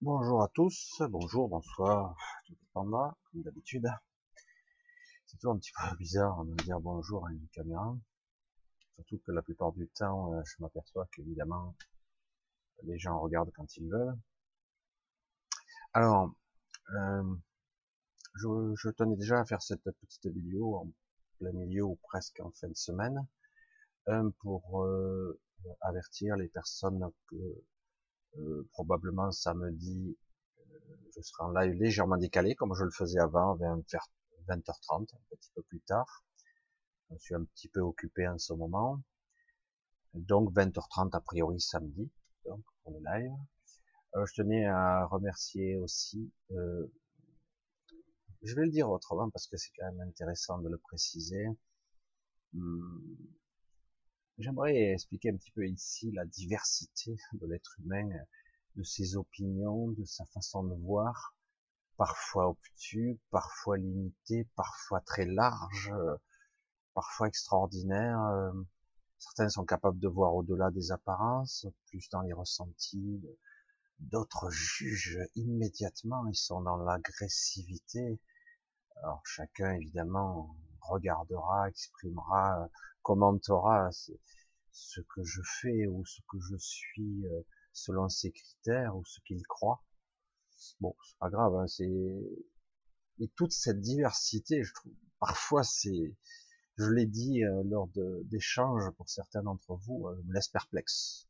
Bonjour à tous, bonjour, bonsoir, tout dépendra, comme d'habitude. C'est toujours un petit peu bizarre de dire bonjour à une caméra, surtout que la plupart du temps, euh, je m'aperçois qu'évidemment, les gens regardent quand ils veulent. Alors, euh, je, tenais déjà à faire cette petite vidéo en plein milieu ou presque en fin de semaine, pour euh, avertir les personnes que euh, probablement samedi, euh, je serai en live légèrement décalé, comme je le faisais avant, vers 20h30, un petit peu plus tard. Je suis un petit peu occupé en ce moment. Donc 20h30 a priori samedi, donc pour le live. Euh, je tenais à remercier aussi, euh, je vais le dire autrement parce que c'est quand même intéressant de le préciser. Hum, J'aimerais expliquer un petit peu ici la diversité de l'être humain, de ses opinions, de sa façon de voir, parfois obtus, parfois limité, parfois très large, parfois extraordinaire. Certains sont capables de voir au-delà des apparences, plus dans les ressentis. D'autres jugent immédiatement, ils sont dans l'agressivité. Alors chacun évidemment regardera, exprimera commentera ce que je fais ou ce que je suis euh, selon ses critères ou ce qu'il croit. Bon, c'est pas grave, hein, c'est et toute cette diversité, je trouve, parfois c'est, je l'ai dit euh, lors d'échanges pour certains d'entre vous, euh, me laisse perplexe.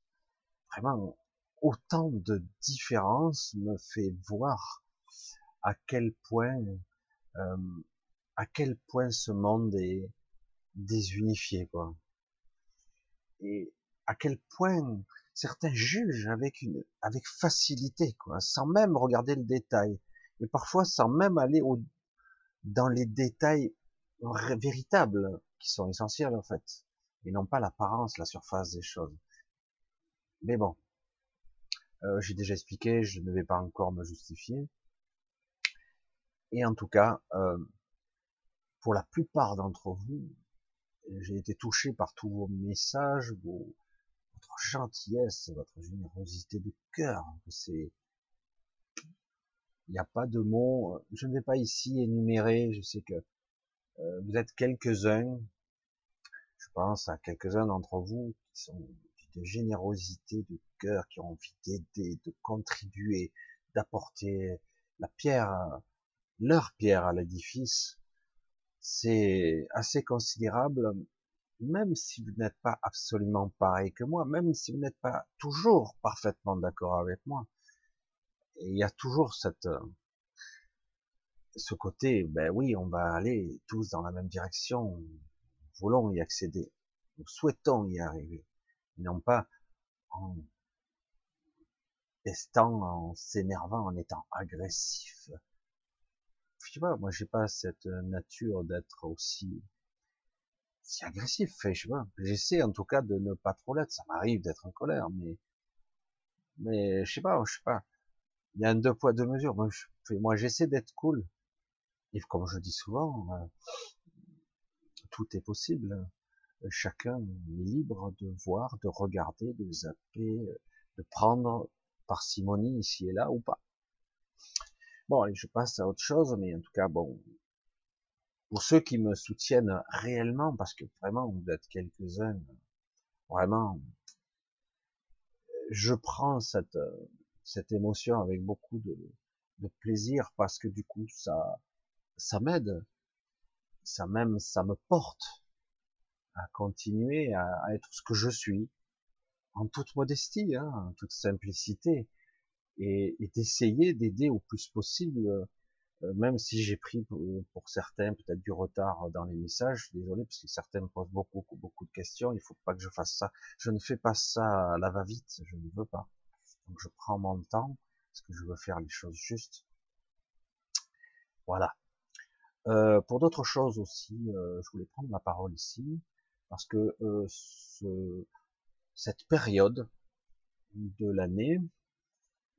Vraiment, autant de différences me fait voir à quel point, à quel point ce monde est, désunifié, quoi. Et à quel point certains jugent avec une, avec facilité, quoi, sans même regarder le détail. Et parfois sans même aller au, dans les détails véritables, qui sont essentiels, en fait. Et non pas l'apparence, la surface des choses. Mais bon. Euh, j'ai déjà expliqué, je ne vais pas encore me justifier. Et en tout cas, euh, pour la plupart d'entre vous, j'ai été touché par tous vos messages, vos, votre gentillesse, votre générosité de cœur. C'est, il n'y a pas de mots. Je ne vais pas ici énumérer. Je sais que euh, vous êtes quelques-uns. Je pense à quelques-uns d'entre vous qui sont de générosité de cœur, qui ont envie d'aider, de contribuer, d'apporter la pierre, leur pierre à l'édifice c'est assez considérable, même si vous n'êtes pas absolument pareil que moi, même si vous n'êtes pas toujours parfaitement d'accord avec moi. il y a toujours cette, ce côté, ben oui, on va aller tous dans la même direction, nous voulons y accéder, nous souhaitons y arriver, non pas en testant, en s'énervant, en étant agressif, je sais pas, moi j'ai pas cette nature d'être aussi si agressif, je sais. J'essaie en tout cas de ne pas trop l'être. Ça m'arrive d'être en colère, mais mais je sais pas, je sais pas. Il y a un deux poids deux mesures. Moi, moi j'essaie d'être cool. Et comme je dis souvent, euh, tout est possible. Chacun est libre de voir, de regarder, de zapper, de prendre parcimonie ici et là ou pas. Bon, allez, je passe à autre chose, mais en tout cas, bon, pour ceux qui me soutiennent réellement, parce que vraiment, vous êtes quelques-uns, vraiment, je prends cette, cette émotion avec beaucoup de, plaisir, parce que du coup, ça, ça m'aide, ça même, ça me porte à continuer à, être ce que je suis, en toute modestie, hein, en toute simplicité, et, d'essayer d'aider au plus possible, euh, même si j'ai pris pour, certains peut-être du retard dans les messages, désolé parce que certains me posent beaucoup, beaucoup de questions, il faut pas que je fasse ça. Je ne fais pas ça à la va-vite, je ne veux pas. Donc je prends mon temps parce que je veux faire les choses justes. Voilà. Euh, pour d'autres choses aussi, euh, je voulais prendre la parole ici parce que euh, ce, cette période de l'année,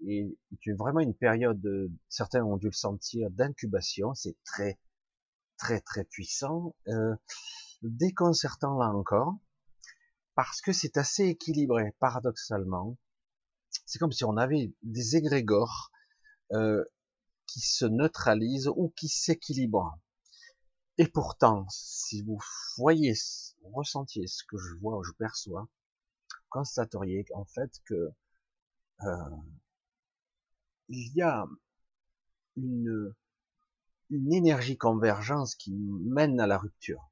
et c'est vraiment une période, certains ont dû le sentir, d'incubation, c'est très, très, très puissant, euh, déconcertant là encore, parce que c'est assez équilibré, paradoxalement. C'est comme si on avait des égrégores euh, qui se neutralise ou qui s'équilibre. Et pourtant, si vous voyez, ressentiez ce que je vois, je perçois, constateriez en fait que euh, il y a une, une énergie convergence qui mène à la rupture.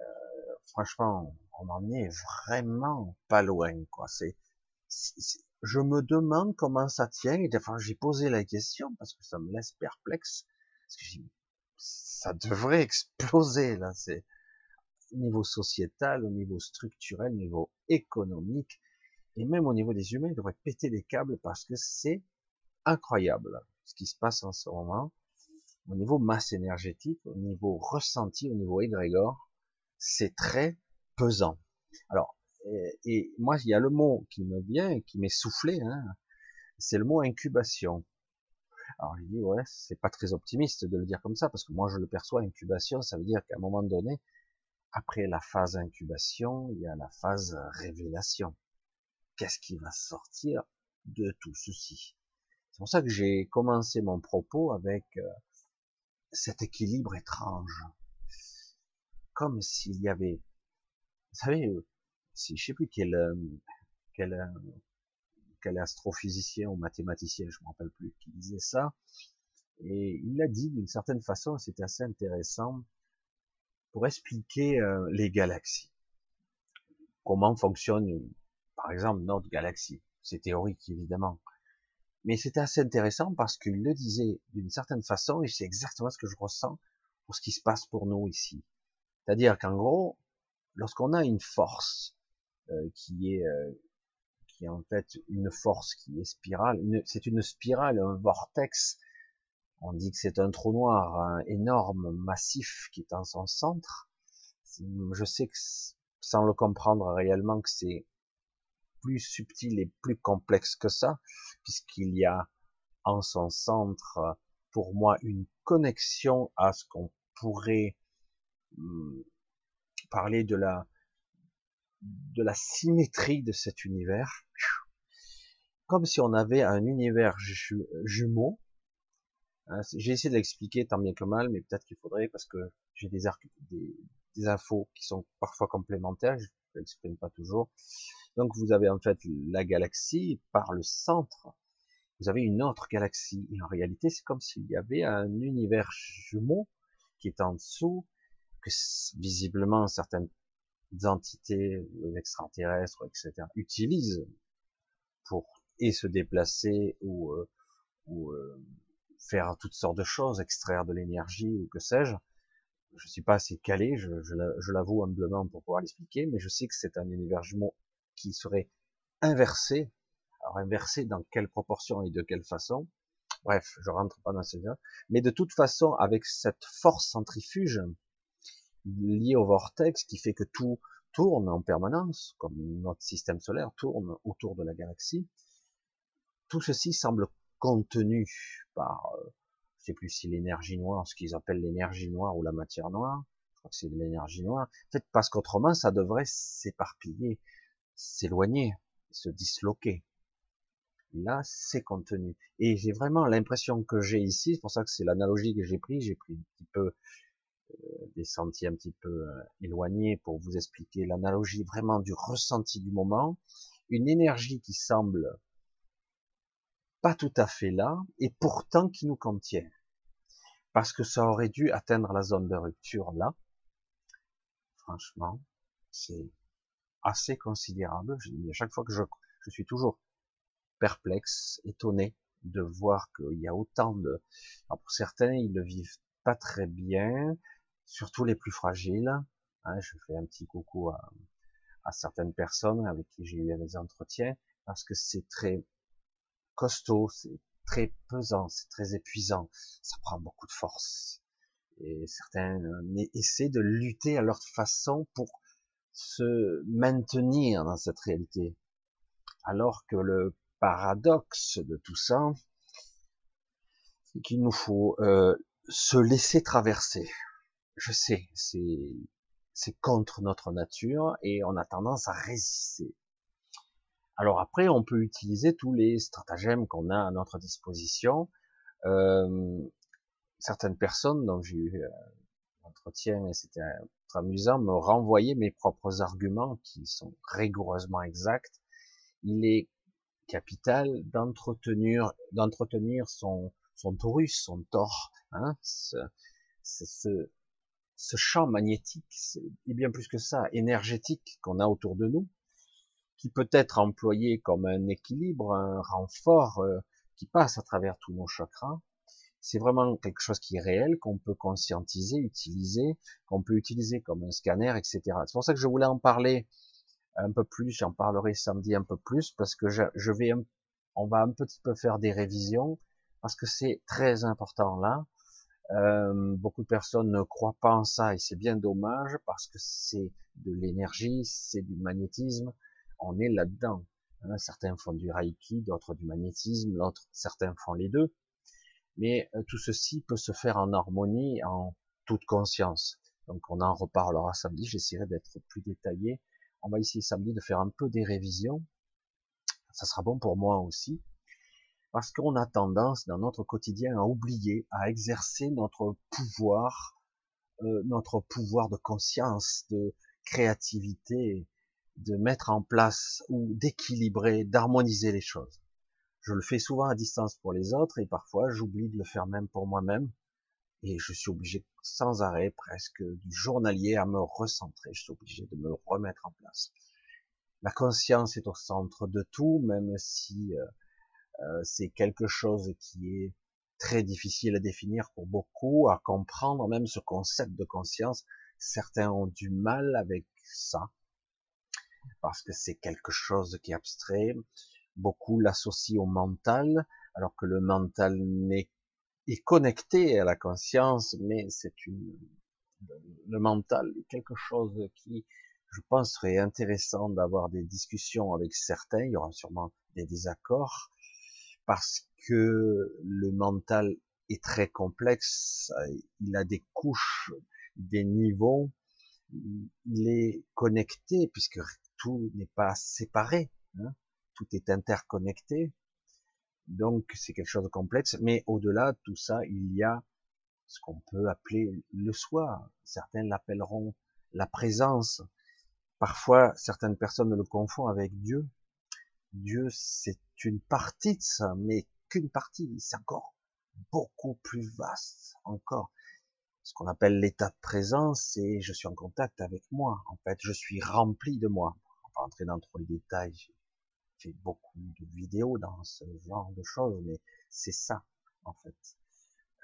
Euh, franchement, on en est vraiment pas loin, quoi. C'est, je me demande comment ça tient. Et enfin, j'ai posé la question parce que ça me laisse perplexe. Ça devrait exploser là. C'est au niveau sociétal, au niveau structurel, au niveau économique et même au niveau des humains, il devrait péter les câbles parce que c'est incroyable ce qui se passe en ce moment au niveau masse énergétique, au niveau ressenti, au niveau égrégore, c'est très pesant. Alors, et, moi, il y a le mot qui me vient, qui m'est soufflé, hein, c'est le mot incubation. Alors, je dis, ouais, c'est pas très optimiste de le dire comme ça, parce que moi, je le perçois, incubation, ça veut dire qu'à un moment donné, après la phase incubation, il y a la phase révélation. Qu'est-ce qui va sortir de tout ceci C'est pour ça que j'ai commencé mon propos avec euh, cet équilibre étrange. Comme s'il y avait, vous savez, euh, si je sais plus quel, euh, quel, astrophysicien ou mathématicien, je me rappelle plus, qui disait ça, et il l'a dit d'une certaine façon, c'était assez intéressant, pour expliquer les galaxies. Comment fonctionne, par exemple, notre galaxie. C'est théorique, évidemment. Mais c'était assez intéressant parce qu'il le disait d'une certaine façon, et c'est exactement ce que je ressens pour ce qui se passe pour nous ici. C'est-à-dire qu'en gros, lorsqu'on a une force euh, qui est euh, qui est en fait une force qui est spirale, c'est une spirale, un vortex on dit que c'est un trou noir énorme, massif, qui est en son centre. Je sais que, sans le comprendre réellement, que c'est plus subtil et plus complexe que ça, puisqu'il y a en son centre, pour moi, une connexion à ce qu'on pourrait hmm, parler de la de la symétrie de cet univers, comme si on avait un univers jumeau Hein, j'ai essayé de l'expliquer tant bien que mal, mais peut-être qu'il faudrait parce que j'ai des, des, des, infos qui sont parfois complémentaires, je ne l'exprime pas toujours. Donc vous avez en fait la galaxie par le centre, vous avez une autre galaxie. Et en réalité, c'est comme s'il y avait un univers jumeau qui est en dessous, que visiblement certaines entités extraterrestres, etc., utilisent pour et se déplacer ou, euh, euh, faire toutes sortes de choses, extraire de l'énergie ou que sais-je. Je suis pas assez calé, je, je l'avoue humblement pour pouvoir l'expliquer, mais je sais que c'est un univers jumeau qui serait inversé. Alors inversé dans quelle proportion et de quelle façon? Bref, je rentre pas dans ces cas. Mais de toute façon, avec cette force centrifuge liée au vortex qui fait que tout tourne en permanence, comme notre système solaire tourne autour de la galaxie, tout ceci semble contenu par, euh, je sais plus si l'énergie noire, ce qu'ils appellent l'énergie noire ou la matière noire, je crois que c'est de l'énergie noire, en fait, parce qu'autrement, ça devrait s'éparpiller, s'éloigner, se disloquer. Là, c'est contenu. Et j'ai vraiment l'impression que j'ai ici, c'est pour ça que c'est l'analogie que j'ai pris, j'ai pris un petit peu euh, des sentiers un petit peu euh, éloignés pour vous expliquer l'analogie vraiment du ressenti du moment, une énergie qui semble pas tout à fait là, et pourtant qui nous contient. Parce que ça aurait dû atteindre la zone de rupture là. Franchement, c'est assez considérable. Je dis à chaque fois que je, je suis toujours perplexe, étonné de voir qu'il y a autant de... Alors pour certains, ils le vivent pas très bien, surtout les plus fragiles. Hein, je fais un petit coucou à, à certaines personnes avec qui j'ai eu des entretiens, parce que c'est très costaud, c'est très pesant, c'est très épuisant, ça prend beaucoup de force. Et certains euh, essaient de lutter à leur façon pour se maintenir dans cette réalité. Alors que le paradoxe de tout ça, c'est qu'il nous faut euh, se laisser traverser. Je sais, c'est contre notre nature et on a tendance à résister Alors après, on peut utiliser tous les stratagèmes qu'on a à notre disposition. Euh, certaines personnes, dont j'ai eu un entretien et c'était amusant, me renvoyaient mes propres arguments qui sont rigoureusement exacts. Il est capital d'entretenir, d'entretenir son, son taurus, son tort, hein, ce, ce, ce champ magnétique, et bien plus que ça, énergétique qu'on a autour de nous, qui peut être employé comme un équilibre, un renfort euh, qui passe à travers tous nos chakras. C'est vraiment quelque chose qui est réel, qu'on peut conscientiser, utiliser, qu'on peut utiliser comme un scanner, etc. C'est pour ça que je voulais en parler un peu plus, j'en parlerai samedi un peu plus, parce que je, je vais, on va un petit peu faire des révisions, parce que c'est très important là. Euh, beaucoup de personnes ne croient pas en ça et c'est bien dommage parce que c'est de l'énergie, c'est du magnétisme, on est là-dedans. Hein, certains font du reiki, d'autres du magnétisme, l'autre, certains font les deux. Mais euh, tout ceci peut se faire en harmonie, en toute conscience. Donc on en reparlera samedi, j'essaierai d'être plus détaillé. On va essayer samedi de faire un peu des révisions. Ça sera bon pour moi aussi parce qu'on a tendance dans notre quotidien à oublier, à exercer notre pouvoir, euh, notre pouvoir de conscience, de créativité, de mettre en place ou d'équilibrer, d'harmoniser les choses. Je le fais souvent à distance pour les autres et parfois j'oublie de le faire même pour moi-même et je suis obligé sans arrêt presque du journalier à me recentrer, je suis obligé de me remettre en place. La conscience est au centre de tout, même si euh, euh, c'est quelque chose qui est très difficile à définir pour beaucoup, à comprendre même ce concept de conscience. Certains ont du mal avec ça, parce que c'est quelque chose qui est abstrait. Beaucoup l'associent au mental, alors que le mental n'est est connecté à la conscience, mais c'est une le mental est quelque chose qui, je pense, serait intéressant d'avoir des discussions avec certains. Il y aura sûrement des désaccords, parce que le mental est très complexe, il a des couches, des niveaux, il est connecté puisque tout n'est pas séparé, hein. Tout est interconnecté. Donc c'est quelque chose de complexe, mais au-delà de tout ça, il y a ce qu'on peut appeler le soi. Certains l'appelleront la présence. Parfois, certaines personnes le confondent avec Dieu. Dieu, c'est une partie de ça, mais qu'une partie, c'est encore beaucoup plus vaste, encore. Ce qu'on appelle l'état de présence, c'est je suis en contact avec moi. En fait, je suis rempli de moi. On va entrer dans trop les détails. Fait beaucoup de vidéos dans ce genre de choses, mais c'est ça, en fait.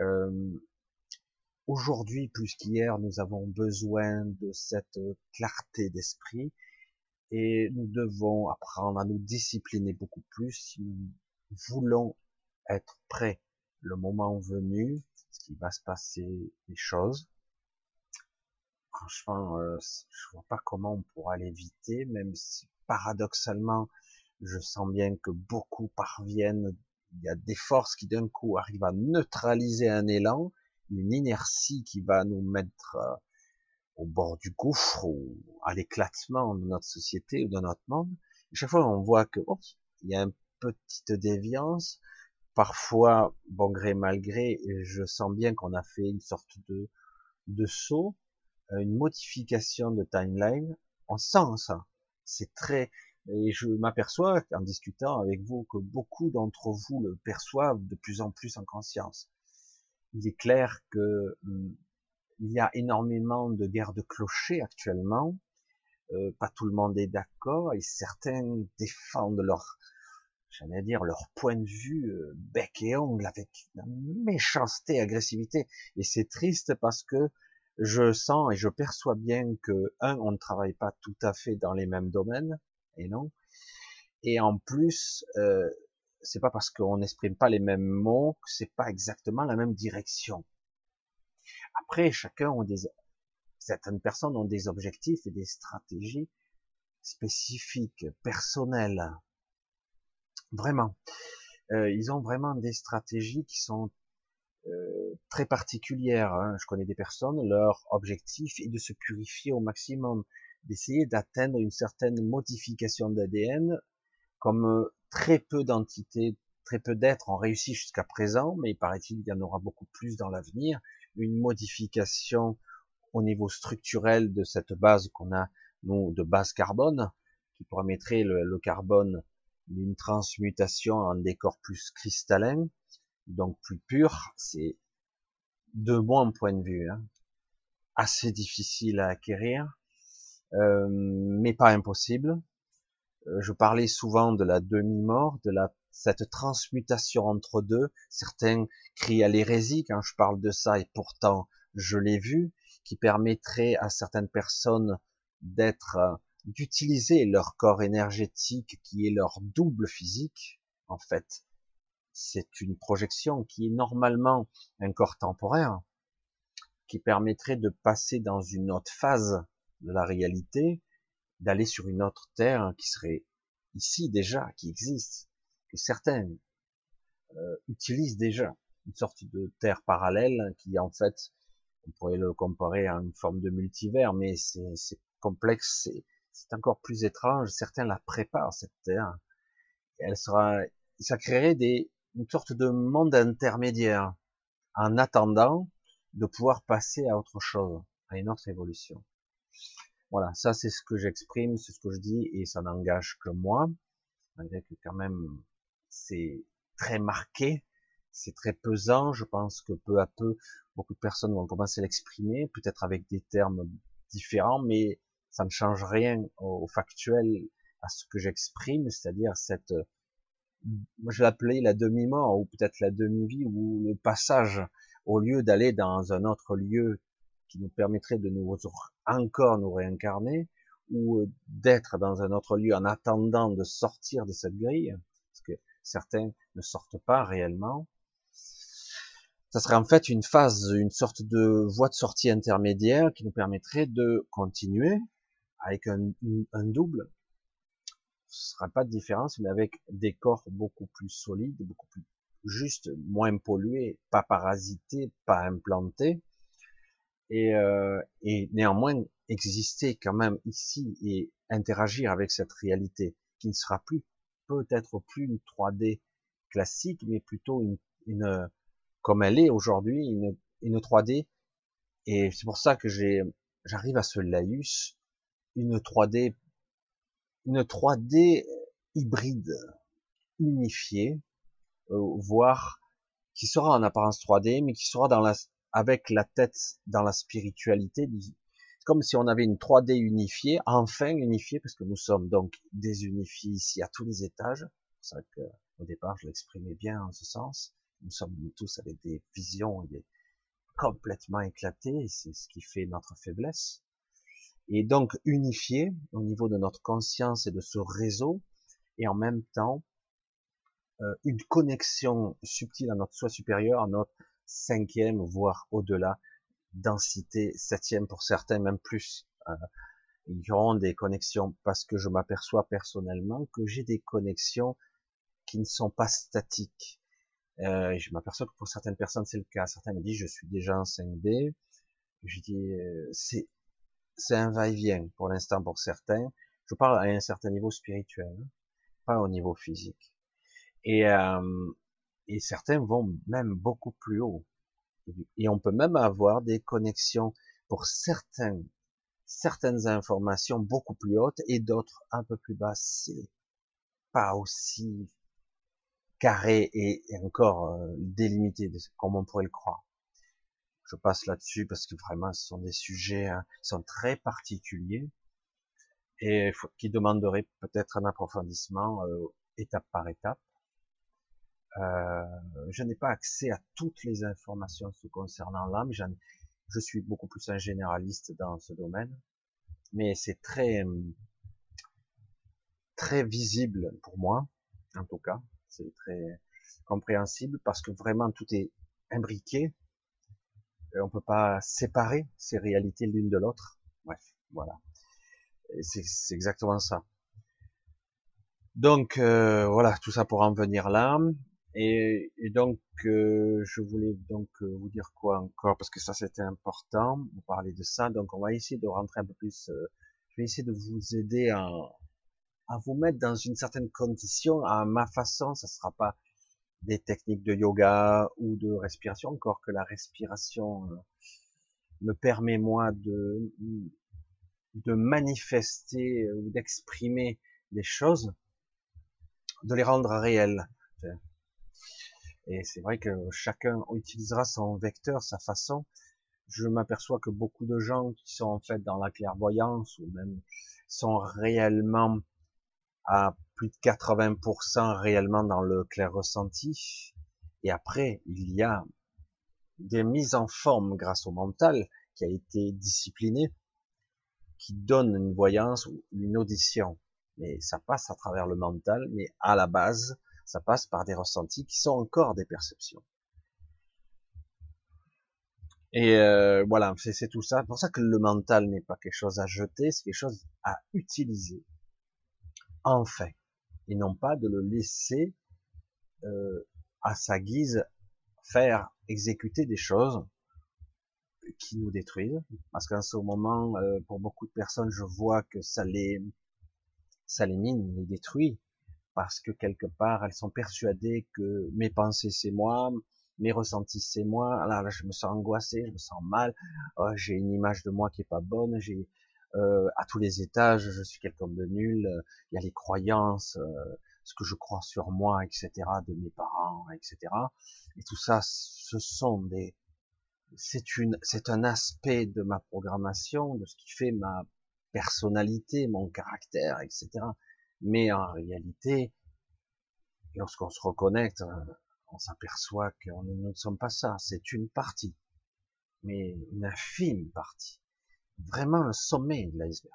Euh, Aujourd'hui, plus qu'hier, nous avons besoin de cette clarté d'esprit et nous devons apprendre à nous discipliner beaucoup plus si nous voulons être prêts le moment venu, ce qui va se passer des choses. Franchement, euh, je vois pas comment on pourra l'éviter, même si paradoxalement, je sens bien que beaucoup parviennent. Il y a des forces qui d'un coup arrivent à neutraliser un élan, une inertie qui va nous mettre euh, au bord du gouffre ou à l'éclatement de notre société ou de notre monde. chaque fois, on voit que il y a une petite déviance. Parfois, bon gré mal gré, je sens bien qu'on a fait une sorte de de saut, euh, une modification de timeline. On sent ça. C'est très et je m'aperçois en discutant avec vous que beaucoup d'entre vous le perçoivent de plus en plus en conscience. Il est clair que hum, il y a énormément de guerres de clochers actuellement. Euh, pas tout le monde est d'accord et certains défendent leur, j'allais dire, leur point de vue euh, bec et ongle avec méchanceté, agressivité. Et c'est triste parce que je sens et je perçois bien que un, on ne travaille pas tout à fait dans les mêmes domaines et non. Et en plus, euh, c'est pas parce qu'on n'exprime pas les mêmes mots que c'est pas exactement la même direction. Après, chacun ont des, certaines personnes ont des objectifs et des stratégies spécifiques, personnelles. Vraiment. Euh, ils ont vraiment des stratégies qui sont euh, très particulières. Hein. Je connais des personnes, leur objectif est de se purifier au maximum, d'essayer d'atteindre une certaine modification d'ADN comme euh, très peu d'entités, très peu d'êtres ont réussi jusqu'à présent, mais il paraît-il qu'il y en aura beaucoup plus dans l'avenir, une modification au niveau structurel de cette base qu'on a, nous, de base carbone, qui permettrait le, carbone d'une transmutation en des corps plus cristallins, donc plus purs. C'est, de mon point de vue, hein, assez difficile à acquérir, euh, mais pas impossible. Euh, je parlais souvent de la demi-mort, de la cette transmutation entre deux. Certains crient à l'hérésie quand je parle de ça, et pourtant je l'ai vu, qui permettrait à certaines personnes d'être, euh, d'utiliser leur corps énergétique qui est leur double physique. En fait, c'est une projection qui est normalement un corps temporaire, qui permettrait de passer dans une autre phase de la réalité, d'aller sur une autre terre qui serait ici déjà, qui existe, que certains euh, utilisent déjà, une sorte de terre parallèle qui en fait, on pourrait le comparer à une forme de multivers, mais c'est complexe, c'est encore plus étrange. Certains la préparent cette terre, elle sera, ça créerait des, une sorte de monde intermédiaire en attendant de pouvoir passer à autre chose, à une autre évolution. Voilà, ça c'est ce que j'exprime, c'est ce que je dis, et ça n'engage que moi, malgré que quand même c'est très marqué, c'est très pesant, je pense que peu à peu, beaucoup de personnes vont commencer à l'exprimer, peut-être avec des termes différents, mais ça ne change rien au, factuel, à ce que j'exprime, c'est-à-dire cette, moi je l'appelais la demi-mort, ou peut-être la demi-vie, ou le passage, au lieu d'aller dans un autre lieu qui nous permettrait de nous encore nous réincarner ou euh, d'être dans un autre lieu en attendant de sortir de cette grille, parce que certains ne sortent pas réellement. Ça serait en fait une phase, une sorte de voie de sortie intermédiaire qui nous permettrait de continuer avec un, un double. Ce sera pas de différence, mais avec des corps beaucoup plus solides, beaucoup plus justes, moins pollués, pas parasités, pas implantés, et, euh, et néanmoins exister quand même ici et interagir avec cette réalité qui ne sera plus peut-être plus une 3D classique, mais plutôt une, une comme elle est aujourd'hui, une, une 3D. Et c'est pour ça que j'ai, j'arrive à ce laïus, une 3D, une 3D hybride, unifiée, euh, voire qui sera en apparence 3D, mais qui sera dans la, avec la tête dans la spiritualité. Comme si on avait une 3D unifiée, enfin unifiée, parce que nous sommes donc désunifiés ici à tous les étages. C'est ça que, au départ, je l'exprimais bien en ce sens. Nous sommes tous avec des visions complètement éclatées, et c'est ce qui fait notre faiblesse. Et donc unifié au niveau de notre conscience et de ce réseau, et en même temps euh, une connexion subtile à notre soi supérieur, à notre cinquième, voire au-delà, densité septième pour certains, même plus. Euh, ils auront des connexions parce que je m'aperçois personnellement que j'ai des connexions qui ne sont pas statiques. Euh, je m'aperçois que pour certaines personnes c'est le cas. Certains me disent je suis déjà en 5D. Je dis euh, c'est c'est un va-et-vient pour l'instant pour certains. Je parle à un certain niveau spirituel, hein, pas au niveau physique. Et euh, et certains vont même beaucoup plus haut. Et on peut même avoir des connexions pour certains, certaines informations beaucoup plus hautes et d'autres un peu plus basses. C'est pas aussi carré et, encore euh, délimité comme on pourrait le croire. Je passe là-dessus parce que vraiment ce sont des sujets hein, qui sont très particuliers et qui demanderaient peut-être un approfondissement euh, étape par étape. Euh, je n'ai pas accès à toutes les informations concernant l'âme. Je suis beaucoup plus un généraliste dans ce domaine, mais c'est très très visible pour moi, en tout cas. C'est très compréhensible parce que vraiment tout est imbriqué. Et on peut pas séparer ces réalités l'une de l'autre. Bref, voilà. C'est exactement ça. Donc euh, voilà, tout ça pour en venir là. Et, donc, euh, je voulais donc euh, vous dire quoi encore, parce que ça c'était important, vous parler de ça. Donc, on va essayer de rentrer un peu plus. Euh, je vais essayer de vous aider à, à vous mettre dans une certaine condition, à ma façon, ça sera pas des techniques de yoga ou de respiration, encore que la respiration euh, me permet moi de, de manifester ou d'exprimer des choses, de les rendre réelles. Et c'est vrai que chacun utilisera son vecteur, sa façon. Je m'aperçois que beaucoup de gens qui sont en fait dans la clairvoyance ou même sont réellement à plus de 80% réellement dans le clair ressenti. Et après, il y a des mises en forme grâce au mental qui a été discipliné, qui donne une voyance ou une audition. Mais ça passe à travers le mental, mais à la base, ça passe par des ressentis qui sont encore des perceptions. Et euh, voilà, c'est tout ça. C'est pour ça que le mental n'est pas quelque chose à jeter, c'est quelque chose à utiliser. Enfin et non pas de le laisser euh, à sa guise faire exécuter des choses qui nous détruisent. Parce qu'en ce moment, euh, pour beaucoup de personnes, je vois que ça les, ça les mine, les détruit, parce que quelque part, elles sont persuadées que mes pensées c'est moi, mes ressentis c'est moi. Là, je me sens angoissé, je me sens mal, oh, j'ai une image de moi qui est pas bonne, j'ai euh, à tous les étages, je suis quelqu'un de nul, il y a les croyances, euh, ce que je crois sur moi, etc., de mes parents, etc. Et tout ça, ce sont des, c'est une, c'est un aspect de ma programmation, de ce qui fait ma personnalité, mon caractère, etc. Mais en réalité, lorsqu'on se reconnecte, on s'aperçoit qu'on ne sommes pas ça. C'est une partie, mais une infime partie vraiment le sommet de l'iceberg.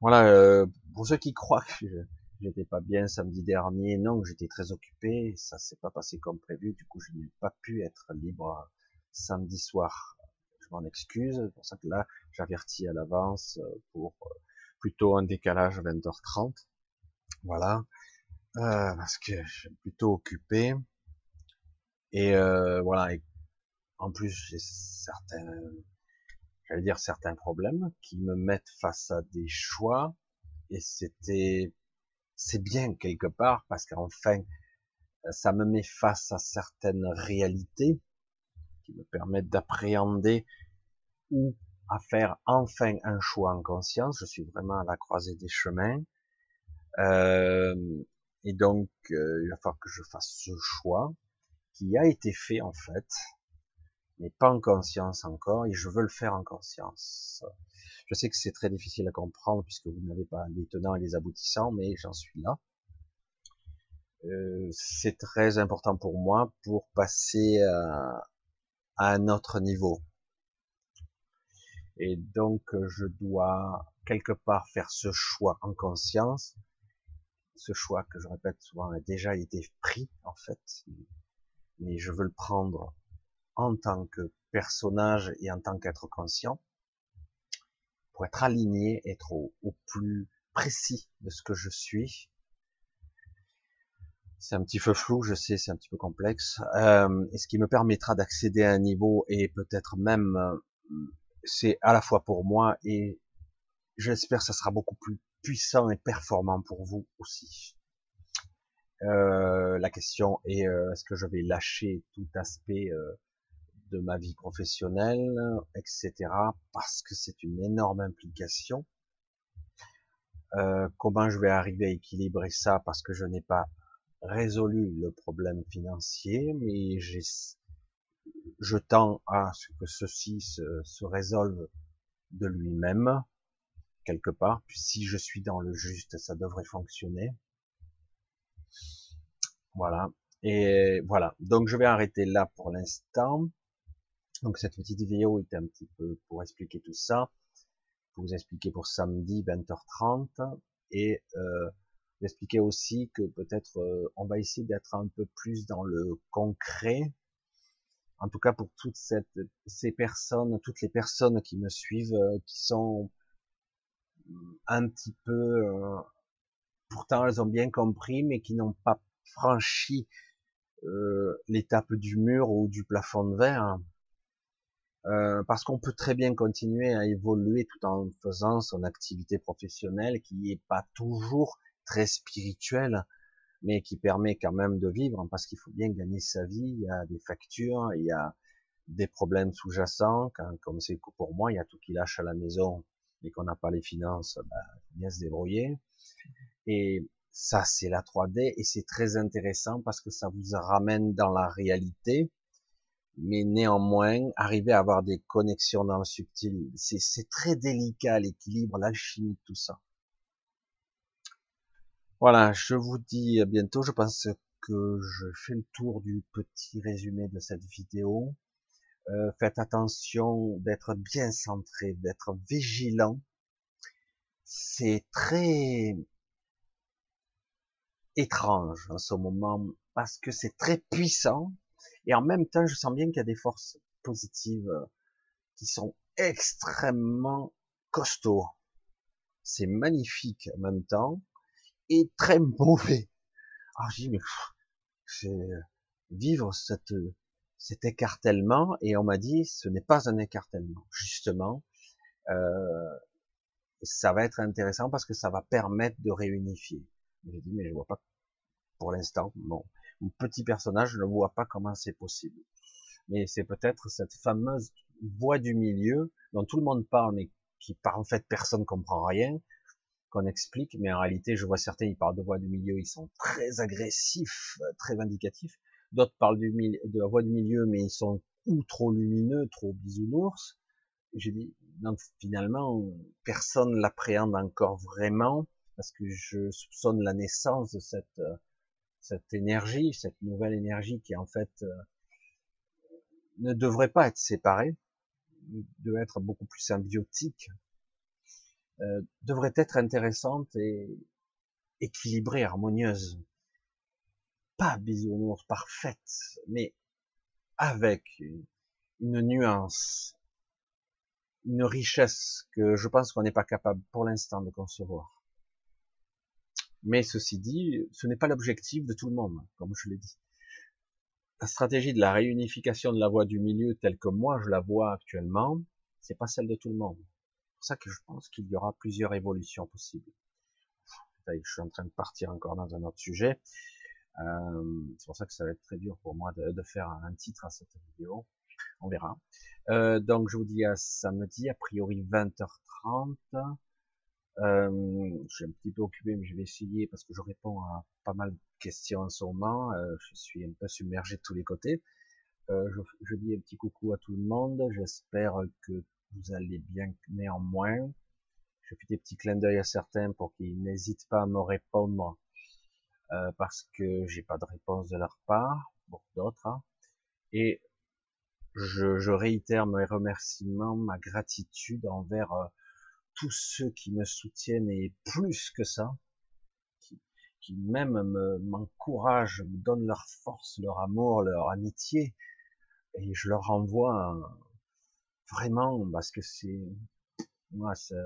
Voilà, euh, pour ceux qui croient que j'étais pas bien samedi dernier, non, j'étais très occupé, ça s'est pas passé comme prévu, du coup je n'ai pas pu être libre samedi soir. Je m'en excuse, c'est pour ça que là j'avertis à l'avance euh, pour euh, plutôt un décalage 20h30. Voilà, euh, parce que je suis plutôt occupé. Et euh, voilà, en plus j'ai certains j'allais dire certains problèmes qui me mettent face à des choix et c'était c'est bien quelque part parce qu'enfin ça me met face à certaines réalités qui me permettent d'appréhender ou à faire enfin un choix en conscience. Je suis vraiment à la croisée des chemins. Euh, et donc, euh, il va falloir que je fasse ce choix qui a été fait en fait mais pas en conscience encore, et je veux le faire en conscience. Je sais que c'est très difficile à comprendre puisque vous n'avez pas les tenants et les aboutissants, mais j'en suis là. Euh, c'est très important pour moi pour passer à, à, un autre niveau. Et donc je dois quelque part faire ce choix en conscience, ce choix que je répète souvent a déjà été pris en fait, mais je veux le prendre en tant que personnage et en tant qu'être conscient, pour être aligné, être au, plus précis de ce que je suis. C'est un petit peu flou, je sais, c'est un petit peu complexe, euh, et ce qui me permettra d'accéder à un niveau et peut-être même, euh, c'est à la fois pour moi et j'espère que ça sera beaucoup plus puissant et performant pour vous aussi. Euh, la question est est-ce que je vais lâcher tout aspect de ma vie professionnelle, etc. Parce que c'est une énorme implication. Euh, comment je vais arriver à équilibrer ça Parce que je n'ai pas résolu le problème financier, mais j'ai, je tends à ce que ceci se, se résolve de lui-même quelque part. Puis si je suis dans le juste, ça devrait fonctionner. Voilà. Et voilà. Donc je vais arrêter là pour l'instant. Donc cette petite vidéo était un petit peu pour expliquer tout ça, pour vous expliquer pour samedi 20h30 et euh, expliquer aussi que peut-être euh, on va essayer d'être un peu plus dans le concret. En tout cas pour toutes ces personnes, toutes les personnes qui me suivent, euh, qui sont un petit peu, euh, pourtant elles ont bien compris, mais qui n'ont pas franchi l'étape du mur ou du plafond de verre Euh, parce qu'on peut très bien continuer à évoluer tout en faisant son activité professionnelle qui est pas toujours très spirituelle, mais qui permet quand même de vivre, parce qu'il faut bien gagner sa vie, il y a des factures, il y a des problèmes sous-jacents, comme c'est pour moi, il y a tout qui lâche à la maison et qu'on n'a pas les finances, ben, bien se débrouiller. Et ça, c'est la 3D et c'est très intéressant parce que ça vous ramène dans la réalité, mais néanmoins, arriver à avoir des connexions dans le subtil, c'est très délicat l'équilibre, l'alchimie, tout ça. Voilà, je vous dis à bientôt. Je pense que je fais le tour du petit résumé de cette vidéo. Euh, faites attention d'être bien centré, d'être vigilant. C'est très étrange en ce moment parce que c'est très puissant et en même temps je sens bien qu'il y a des forces positives qui sont extrêmement costauds. C'est magnifique en même temps et très mauvais. Alors je dis mais c'est vivre cette cet écartèlement. Et on m'a dit ce n'est pas un écartèlement. Justement euh, ça va être intéressant parce que ça va permettre de réunifier. J'ai dit mais je vois pas pour l'instant bon mon petit personnage ne vois pas comment c'est possible. Mais c'est peut-être cette fameuse voie du milieu dont tout le monde parle mais qui par en fait personne comprend rien qu'on explique mais en réalité je vois certains ils parlent de voie du milieu ils sont très agressifs très vindicatifs D'autres parlent de la voie du milieu, mais ils sont ou trop lumineux, trop bisounours. J'ai dit, finalement, personne l'appréhende encore vraiment, parce que je soupçonne la naissance de cette, cette énergie, cette nouvelle énergie qui en fait euh, ne devrait pas être séparée, devrait être beaucoup plus symbiotique, euh, devrait être intéressante et équilibrée, harmonieuse pas bisounours parfaite, mais avec une nuance, une richesse que je pense qu'on n'est pas capable pour l'instant de concevoir. Mais ceci dit, ce n'est pas l'objectif de tout le monde, comme je l'ai dit. La stratégie de la réunification de la voie du milieu telle que moi je la vois actuellement, c'est pas celle de tout le monde. C'est pour ça que je pense qu'il y aura plusieurs évolutions possibles. Je suis en train de partir encore dans un autre sujet. Euh, c'est pour ça que ça va être très dur pour moi de, faire un titre à cette vidéo. On verra. Euh, donc je vous dis à samedi, a priori 20h30. Euh, je suis un petit peu occupé, mais je vais essayer parce que je réponds à pas mal de questions en ce moment. Je suis un peu submergé de tous les côtés. Je, dis un petit coucou à tout le monde. J'espère que vous allez bien néanmoins. Je fais des petits clins d'œil à certains pour qu'ils n'hésitent pas à me répondre euh, parce que j'ai pas de réponse de leur part, pour d'autres. Hein. Et je, réitère mes remerciements, ma gratitude envers euh, tous ceux qui me soutiennent et plus que ça, qui, qui même m'encouragent, me, donnent leur force, leur amour, leur amitié, et je leur envoie vraiment parce que c'est moi ça,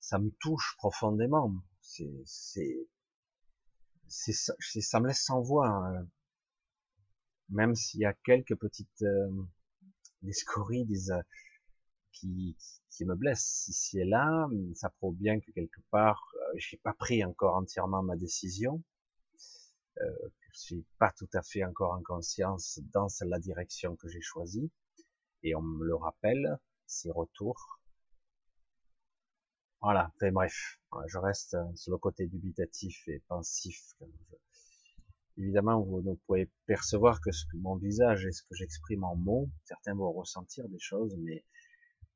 ça me touche profondément. C'est c'est ça, ça me laisse sans voix. Hein. Même s'il y a quelques petites euh, des scories, des euh, qui, qui me blessent ici et là, ça prouve bien que quelque part, euh, j'ai pas pris encore entièrement ma décision. Euh, je suis pas tout à fait encore en conscience dans la direction que j'ai choisie. Et on me le rappelle, ces retours, voilà, enfin bref, je reste euh, sur le côté dubitatif et pensif. Évidemment, vous ne pouvez percevoir que, ce que mon visage et ce que j'exprime en mots. Certains vont ressentir des choses, mais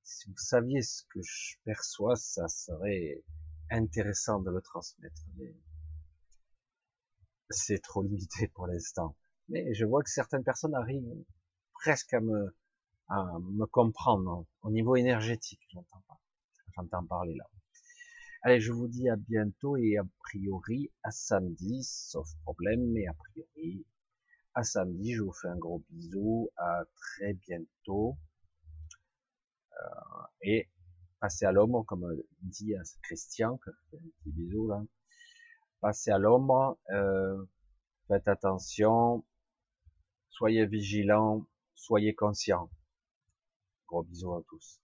si vous saviez ce que je perçois, ça serait intéressant de le transmettre. Mais c'est trop limité pour l'instant. Mais je vois que certaines personnes arrivent presque à me, me comprendre au niveau énergétique. J'entends pas. J'entends parler là. Allez, je vous dis à bientôt et a priori à samedi, sauf problème, mais a priori à samedi. Je vous fais un gros bisou. À très bientôt. Euh, et passez à l'ombre, comme dit Christian, que un petit bisou là. Passez à l'ombre. Euh, faites attention. Soyez vigilants. Soyez conscients. Gros bisous à tous.